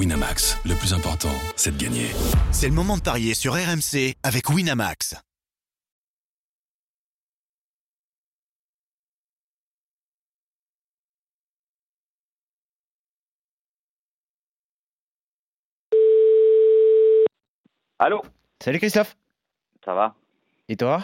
Winamax, le plus important, c'est de gagner. C'est le moment de parier sur RMC avec Winamax. Allô? Salut Christophe. Ça va? Et toi?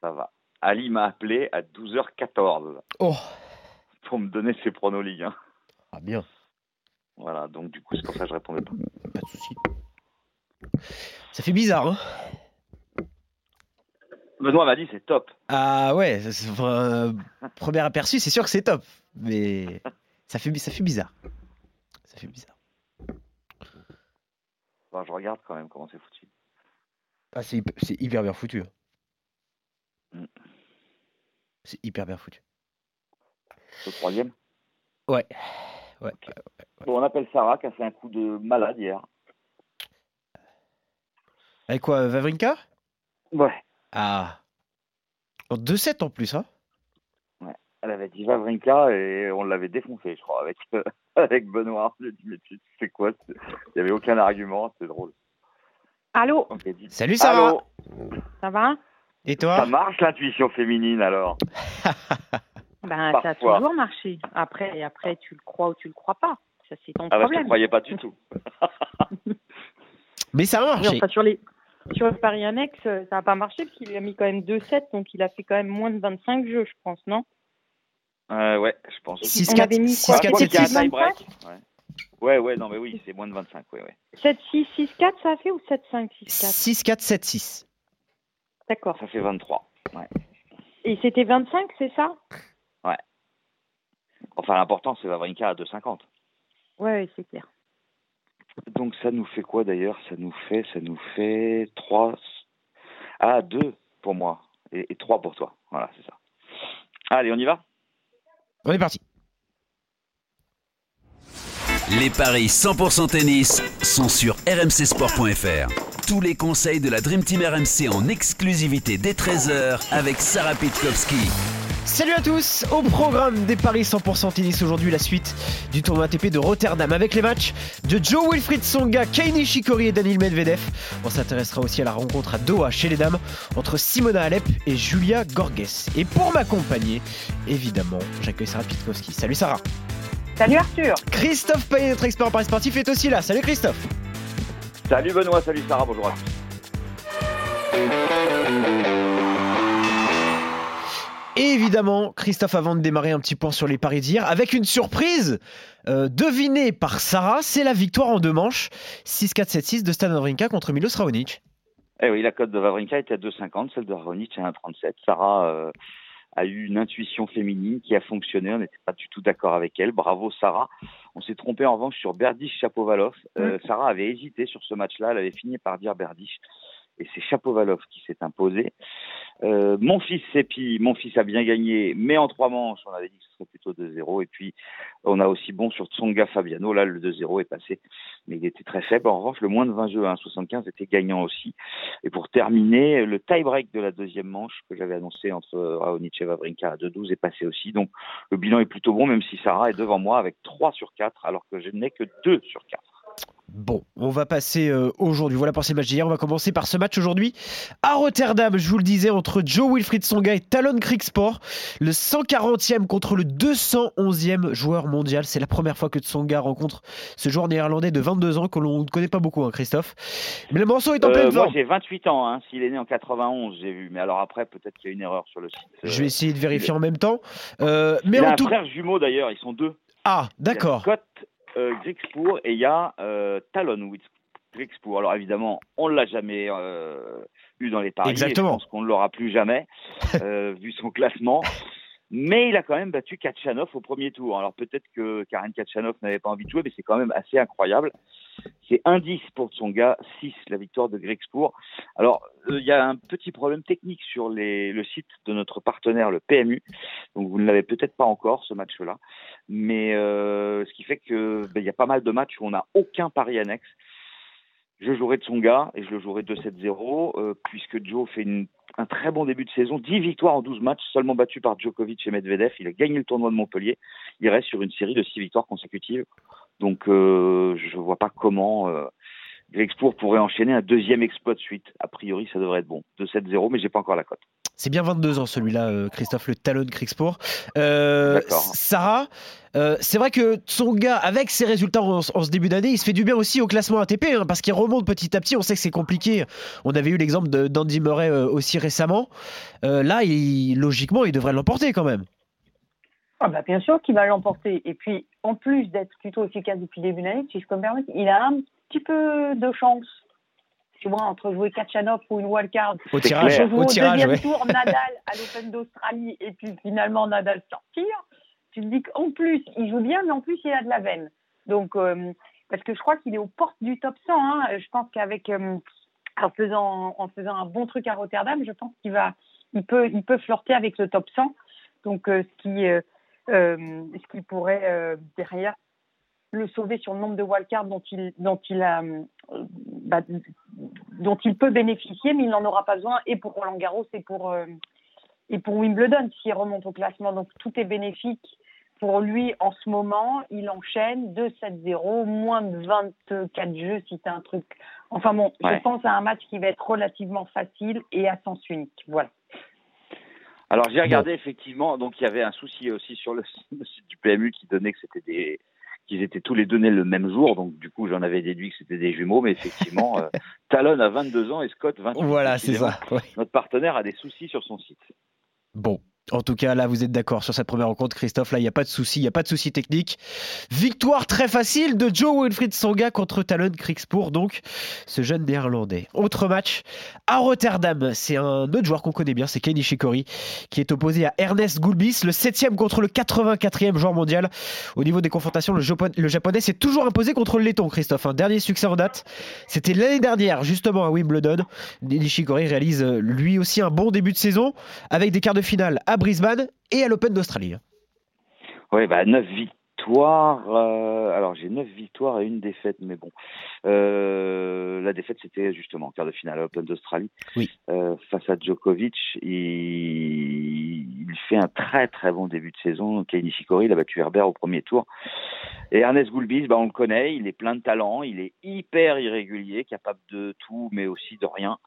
Ça va. Ali m'a appelé à 12h14 Oh, pour me donner ses pronos Ligue 1. ah bien, Voilà, donc du coup, c'est pour ça que je répondais pas. pas de souci. Ça fait bizarre, hein Benoît m'a dit c'est top. Ah ouais, euh, premier aperçu, c'est sûr que c'est top, mais ça fait, ça fait bizarre. Ça fait bizarre. Bon, je regarde quand même comment c'est foutu. Ah, c'est hyper, c'est hyper bien foutu. hein. Mm. C'est hyper bien foutu. Le troisième? Ouais. Ouais. Bon, on appelle Sarah qui a fait un coup de malade hier. Avec quoi, Vavrinka? Ouais. Ah. En 2-7 en plus, hein Elle avait dit Vavrinka et on l'avait défoncé, je crois, avec, avec Benoît. J'ai dit, mais tu sais quoi? Il n'y avait aucun argument, c'est drôle. Allô, dit, Salut Sarah Allô? Ça va? Et Ça toi marche l'intuition féminine alors? Ben, ça a toujours marché. Après, après, tu le crois ou tu le crois pas. Ça, c'est ton Ah bah, je ne problème. croyais pas du tout. Mais ça marché. enfin, sur les sur le Paris Annexe, euh, ça n'a pas marché parce qu'il lui a mis quand même 2-7, donc il a fait quand même moins de 25 jeux, je pense, non? Euh, ouais, je pense. 6, On 4, avait mis 6, quoi? 4, Quoi 7, qu'il y a un 6. 7, tie-break. Ouais. ouais, ouais, non, mais oui, c'est moins de 25, ouais, ouais. 7-6, 6-4, ça a fait ou 7-5, 6-4 6, 4, 7, 6. D'accord. Ça fait 23. Et c'était 25, c'est ça? Enfin, l'important, c'est Vavrinka à 2,50. Ouais, ouais, c'est clair. Donc, ça nous fait quoi d'ailleurs? Ça nous fait, ça nous fait 3. Ah, 2 pour moi. Et, et 3 pour toi. Voilà, c'est ça. Allez, on y va? On est parti. Les paris 100% tennis sont sur rmcsport.fr. Tous les conseils de la Dream Team RMC en exclusivité dès 13h avec Sarah Pitkowski. Salut à tous Au programme des Paris 100% tennis aujourd'hui, la suite du tournoi ATP de Rotterdam avec les matchs de Joe Wilfried Songa, Kei Nishikori et Daniil Medvedev. On s'intéressera aussi à la rencontre à Doha chez les dames entre Simona Alep et Julia Gorges. Et pour m'accompagner, évidemment, j'accueille Sarah Pitkowski. Salut Sarah Salut Arthur Christophe Payet, notre expert en Paris sportif, est aussi là. Salut Christophe Salut Benoît, salut Sarah, bonjour à tous. Et évidemment, Christophe, avant de démarrer un petit point sur les paris d'hier, avec une surprise euh, devinée par Sarah, c'est la victoire en deux manches 6-4-7-6 de Stan Wawrinka contre Milos Raonic. Eh oui, la cote de Vavrinka était à 2,50, celle de Raonic à 1,37. Sarah euh, a eu une intuition féminine qui a fonctionné. On n'était pas du tout d'accord avec elle. Bravo Sarah. On s'est trompé en revanche sur Berdych Chapovalov. Euh, Sarah avait hésité sur ce match-là. Elle avait fini par dire Berdych. Et c'est Chapovalov qui s'est imposé. Euh, mon fils Sepi, mon fils a bien gagné, mais en trois manches, on avait dit que ce serait plutôt 2-0. Et puis, on a aussi bon sur Tsonga Fabiano. Là, le 2-0 est passé, mais il était très faible. En revanche, le moins de 20 jeux à 1,75 était gagnant aussi. Et pour terminer, le tie-break de la deuxième manche que j'avais annoncé entre Raonic et Vavrinka à 2-12 est passé aussi. Donc le bilan est plutôt bon, même si Sarah est devant moi avec 3 sur 4, alors que je n'ai que 2 sur 4. Bon, on va passer euh, aujourd'hui. Voilà pour ces matchs d'hier. On va commencer par ce match aujourd'hui à Rotterdam. Je vous le disais, entre Joe Wilfried Songa et Talon Kriegsport. Le 140e contre le 211e joueur mondial. C'est la première fois que Tsonga rencontre ce joueur néerlandais de 22 ans que l'on ne connaît pas beaucoup, hein, Christophe. Mais le morceau est en Euh, pleine moi forme. j'ai 28 ans, hein. s'il est né en 91, j'ai vu. Mais alors après, peut-être qu'il y a une erreur sur le site. Euh, Je vais essayer de vérifier en même temps. Euh, mais il a en un tout frère jumeau d'ailleurs, ils sont deux. Ah, d'accord. A Scott euh, Griekspoor et il y a euh, Talon Griekspoor. Alors évidemment, on ne l'a jamais euh, eu dans les paris. et Exactement. Je pense qu'on ne l'aura plus jamais, euh, vu son classement. Mais il a quand même battu Kachanov au premier tour. Alors peut-être que Karen Kachanov n'avait pas envie de jouer, mais c'est quand même assez incroyable. C'est un 10 pour Tsonga, 6 la victoire de Griekspoor. Alors euh, il y a un petit problème technique sur le site de notre partenaire, le PMU. Donc vous ne l'avez peut-être pas encore ce match-là, mais euh, ce qui fait que ben, y a pas mal de matchs où on n'a aucun pari annexe. Je jouerai de son gars et je le jouerai 2-7-0 euh, puisque Joe fait une- un très bon début de saison, 10 victoires en 12 matchs, seulement battu par Djokovic et Medvedev. Il a gagné le tournoi de Montpellier. Il reste sur une série de 6 victoires consécutives. Donc euh, je vois pas comment euh, Grexpour pourrait enchaîner un deuxième exploit de suite. A priori, ça devrait être bon. 2-7-0, mais j'ai pas encore la cote. C'est bien 22 ans celui-là, euh, Christophe, le talon de Kriegspoor. Euh. Sarah, euh, c'est vrai que Tsonga, avec ses résultats en, en ce début d'année, il se fait du bien aussi au classement ATP, hein, parce qu'il remonte petit à petit. On sait que c'est compliqué. On avait eu l'exemple d'Andy Murray euh, aussi récemment. Euh, là, il- logiquement, il devrait l'emporter quand même. Ah bah bien sûr qu'il va l'emporter. Et puis, en plus d'être plutôt efficace depuis le début de l'année, si je peux me permettre, il a un petit peu de chance. Tu vois, entre jouer Kachanov ou une wildcard, Au tirage, au au tirage, deuxième ouais. tour Nadal à l'Open d'Australie et puis finalement Nadal sortir, tu te dis qu'en plus, il joue bien, mais en plus, il a de la veine. Donc, euh, parce que je crois qu'il est aux portes du top 100. hein. Je pense qu'avec, euh, en, faisant, en faisant un bon truc à Rotterdam, je pense qu'il va, il peut, il peut flirter avec le top 100. Donc, euh, ce qui, ce qui pourrait derrière le sauver sur le nombre de wildcards dont il, dont il a, bah, dont il peut bénéficier, mais il n'en aura pas besoin et pour Roland Garros et pour, euh, et pour Wimbledon s'il remonte au classement. Donc tout est bénéfique pour lui en ce moment. Il enchaîne 2-7-0, moins de 24 jeux si c'est un truc. Enfin bon, Ouais. je pense à un match qui va être relativement facile et à sens unique. Voilà. Alors j'ai regardé effectivement, donc il y avait un souci aussi sur le, le site du PMU qui donnait que c'était des qu'ils étaient tous les deux nés le même jour, donc du coup j'en avais déduit que c'était des jumeaux, mais effectivement euh, Talon a 22 ans et Scott 28. Voilà, c'est ça. ouais. Notre partenaire a des soucis sur son site. Bon. En tout cas, là, vous êtes d'accord sur cette première rencontre, Christophe. Là, il n'y a pas de souci, il n'y a pas de souci technique. Victoire très facile de Joe Wilfried Songa contre Talon Kriegspoor, donc ce jeune néerlandais. Autre match à Rotterdam. C'est un autre joueur qu'on connaît bien, c'est Kenny Nishikori, qui est opposé à Ernest Gulbis, le 7 contre le 84e joueur mondial. Au niveau des confrontations, le, Japon- le japonais s'est toujours imposé contre le laiton, Christophe. Un dernier succès en date, c'était l'année dernière, justement à Wimbledon. Nishikori réalise euh, lui aussi un bon début de saison avec des quarts de finale à Brisbane et à l'Open d'Australie. Oui, bah 9 victoires. euh, alors j'ai 9 victoires et une défaite, mais bon. Euh, la défaite c'était justement en quart de finale à l'Open d'Australie. Oui. Euh, face à Djokovic, il... il fait un très très bon début de saison. Kei Nishikori, il a battu Herbert au premier tour. Et Ernest Goulbis, bah, on le connaît, il est plein de talent, il est hyper irrégulier, capable de tout, mais aussi de rien.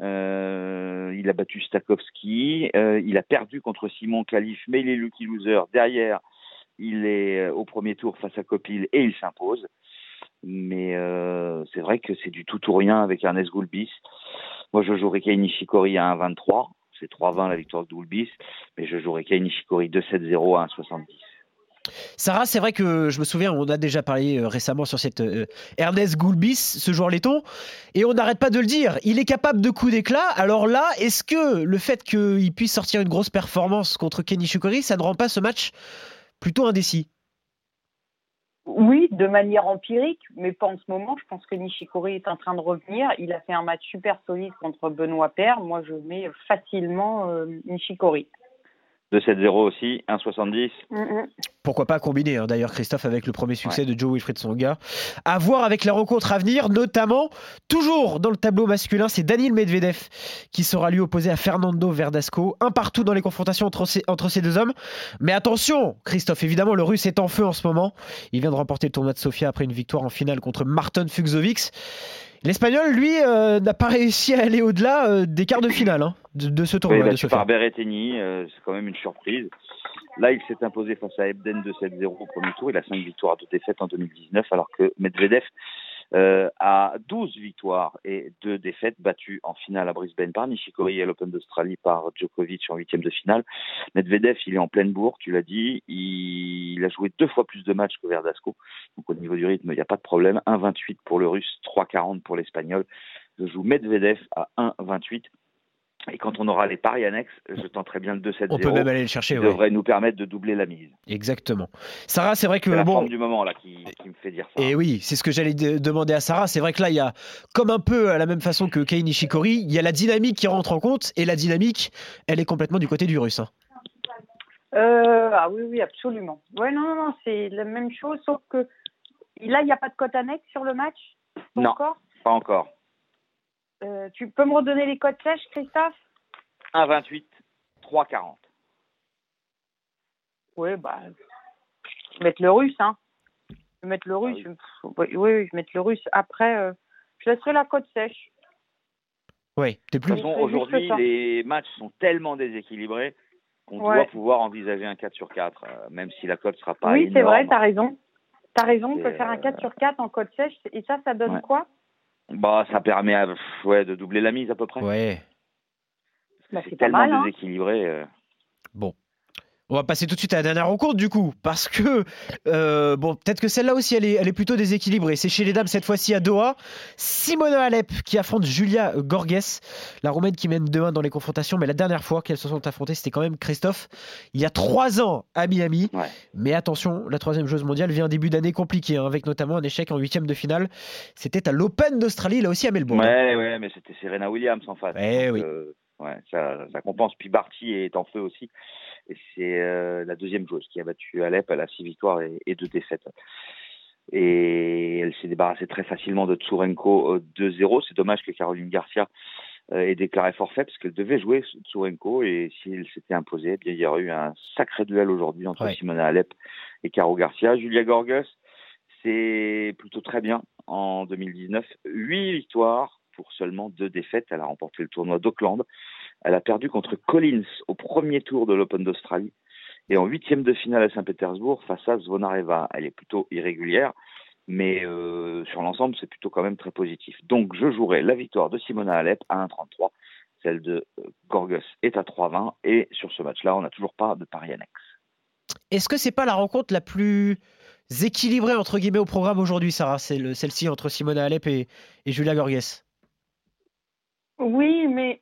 Euh, il a battu Stakowski, euh, il a perdu contre Simon Khalif, mais il est lucky loser. Derrière, il est euh, au premier tour face à Copil et il s'impose. Mais c'est vrai que c'est du tout ou rien avec Ernest Goulbis. Moi, je jouerais Kei Nishikori à 1,23. C'est 3,20 la victoire de Goulbis. Mais je jouerais Kei Nishikori 2,70 à 1,70. Sarah, c'est vrai que je me souviens, on a déjà parlé euh, récemment sur cette euh, Ernest Goulbis, ce joueur laiton, et on n'arrête pas de le dire. Il est capable de coups d'éclat. Alors là, est-ce que le fait qu'il puisse sortir une grosse performance contre Kenny Nishikori, ça ne rend pas ce match plutôt indécis? Oui, de manière empirique, mais pas en ce moment. Je pense que Nishikori est en train de revenir. Il a fait un match super solide contre Benoît Paire. Moi, je mets facilement euh, Nishikori. 2,70 aussi, 1,70. Pourquoi pas combiner hein, d'ailleurs Christophe avec le premier succès de Joe Wilfried Songa. À voir avec la rencontre à venir, notamment toujours dans le tableau masculin, c'est Daniel Medvedev qui sera lui opposé à Fernando Verdasco, un partout dans les confrontations entre ces, entre ces deux hommes. Mais attention, Christophe, évidemment le Russe est en feu en ce moment. Il vient de remporter le tournoi de Sofia après une victoire en finale contre Martin Fuxovics. L'Espagnol, lui, euh, n'a pas réussi à aller au-delà euh, des quarts de finale hein, de, de ce Oui, tournoi de battu Sofia. par Berrettini, euh, c'est quand même une surprise. Là, il s'est imposé face à Ebden 2-7-0 au premier tour. Il a 5 victoires, 2 défaites en 2019, alors que Medvedev euh, a 12 victoires et 2 défaites battues en finale à Brisbane par Nishikori et à l'Open d'Australie par Djokovic en huitième de finale. Medvedev, il est en pleine bourre, tu l'as dit. Il, il a joué deux fois plus de matchs que Verdasco. Donc au niveau du rythme, il n'y a pas de problème. 1-28 pour le Russe, 3-40 pour l'Espagnol. Je joue Medvedev à 1-28. Et quand on aura les paris annexes, je tenterai bien le 2-7-0. On peut même aller le chercher. ouais. devrait nous permettre de doubler la mise. Exactement. Sarah, c'est vrai que C'est la bon. forme du moment là qui, qui me fait dire ça. Et oui, c'est ce que j'allais de- demander à Sarah. C'est vrai que là, il y a, comme un peu à la même façon que Kei Nishikori, il y a la dynamique qui rentre en compte. Et la dynamique, elle est complètement du côté du russe. hein. Euh, ah oui, oui, absolument. Ouais, non, non, non, c'est la même chose, sauf que là, il n'y a pas de cote annexe sur le match? Pas Non. Encore? Pas encore. Euh, Tu peux me redonner les cotes sèches, Christophe? 1-28, 3-40. Oui, bah, je vais mettre le russe, hein. Je vais mettre le russe. Pff, Oui, oui, je vais mettre le russe. Après, euh, je laisserai la côte sèche. Ouais, t'es De plus. aujourd'hui, les matchs sont tellement déséquilibrés qu'on Ouais. doit pouvoir envisager un 4 sur 4, euh, même si la cote sera pas oui, c'est vrai, t'as raison. T'as raison, on peut faire un euh, 4 sur 4 en côte sèche. Et ça, ça donne Ouais. quoi? Bah, ça permet à- ouais, de doubler la mise à peu près. Ouais. Bah, c'est tellement mal, hein. déséquilibré. euh. Bon. On va passer tout de suite à la dernière rencontre du coup, parce que euh, bon, peut-être que celle-là aussi, elle est, elle est plutôt déséquilibrée. C'est chez les dames cette fois-ci à Doha. Simona Alep qui affronte Julia Gorges, la Roumaine qui mène 2-1 dans les confrontations. Mais la dernière fois qu'elles se sont affrontées, c'était quand même Christophe il y a trois ans à Miami. Ouais. Mais attention, la troisième joueuse mondiale vient un début d'année compliqué, hein, avec notamment un échec en huitième de finale. C'était à l'Open d'Australie, là aussi à Melbourne. Ouais, ouais, mais c'était Serena Williams en face. Eh Donc, oui. euh, ouais, ça, ça compense. Puis Barty est en feu aussi. Et c'est euh, la deuxième joueuse qui a battu Alep. Elle a six victoires et, et deux défaites. Et elle s'est débarrassée très facilement de Tsurenko euh, 2-0. C'est dommage que Caroline Garcia euh, ait déclaré forfait parce qu'elle devait jouer Tsurenko. Et si elle s'était imposée, eh bien, il y aurait eu un sacré duel aujourd'hui entre Ouais. Simona Alep et Caro Garcia. Julia Gorges, c'est plutôt très bien en 2019. Huit victoires pour seulement deux défaites. Elle a remporté le tournoi d'Auckland. Elle a perdu contre Collins au premier tour de l'Open d'Australie. Et en huitième de finale à Saint-Pétersbourg, face à Zvonareva, elle est plutôt irrégulière, mais euh, sur l'ensemble, c'est plutôt quand même très positif. Donc, je jouerai la victoire de Simona Alep à 1,33. Celle de euh, Gorgas est à 3,20. Et sur ce match-là, on n'a toujours pas de pari annexe. Est-ce que c'est pas la rencontre la plus équilibrée entre guillemets au programme aujourd'hui, Sarah? C'est celle-ci entre Simona Alep et, et Julia Gorges. Oui, mais,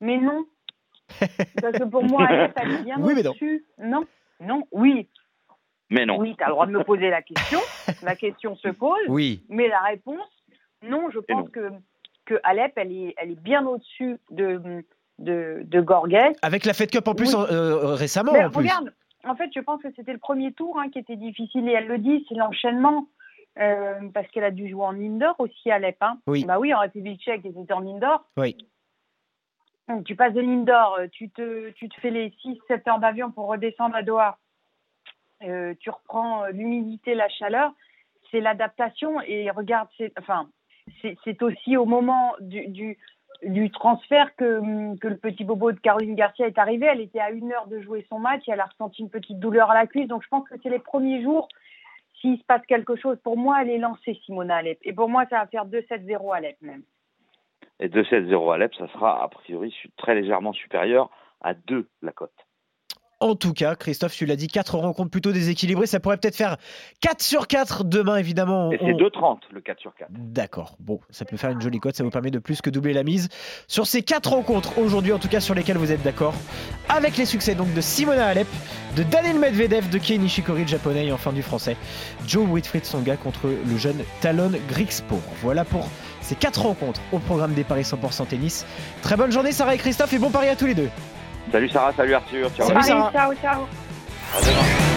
mais non. Parce que pour moi, Alep, elle est bien Oui, mais non. au-dessus. Non, non, oui. Mais non. Oui, tu as le droit de me poser la question. La question se pose. Oui. Mais la réponse, non, je pense non. que, que Alep, elle est, elle est bien au-dessus de, de. Avec la Fed Cup en plus Oui. en- euh, récemment Mais en plus. regarde, en fait, je pense que c'était le premier tour hein, qui était difficile et elle le dit, c'est l'enchaînement. Euh, parce qu'elle a dû jouer en indoor aussi, Alep. Hein. Oui. Bah oui, en République tchèque, elle était en indoor. Oui. Tu passes de l'indoor, euh, tu te, tu te fais les 6-7 heures d'avion pour redescendre à Doha. Euh, tu reprends euh, l'humidité, la chaleur. C'est l'adaptation. Et regarde, c'est enfin, c'est aussi au moment du, du, du transfert que, hum, que le petit bobo de Caroline Garcia est arrivé. Elle était à une heure de jouer son match et elle a ressenti une petite douleur à la cuisse. Donc je pense que c'est les premiers jours. S'il se passe quelque chose, pour moi, elle est lancée, Simona Alep. Et pour moi, ça va faire 2-7-0 Alep même. Et 2-7-0 Alep, ça sera a priori très légèrement supérieur à 2 la cote. En tout cas, Christophe, tu l'as dit, 4 rencontres plutôt déséquilibrées. Ça pourrait peut-être faire 4 sur 4 demain, évidemment. Et On- c'est 2,30 le 4 sur 4. D'accord. Bon, ça peut faire une jolie cote. Ça vous permet de plus que doubler la mise sur ces 4 rencontres aujourd'hui, en tout cas sur lesquelles vous êtes d'accord. Avec les succès donc de Simona Alep, de Daniel Medvedev, de Kei Nishikori, le japonais, et enfin du français, Joe Whitfried Songa contre le jeune Talon Grigspor. Voilà pour ces 4 rencontres au programme des Paris 100% tennis. Très bonne journée, Sarah et Christophe, et bon pari à tous les deux. Salut Sarah, salut Arthur. Ciao. Salut, Sarah. ciao, ciao. À demain.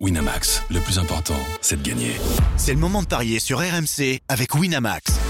Winamax, le plus important, c'est de gagner. C'est le moment de parier sur RMC avec Winamax.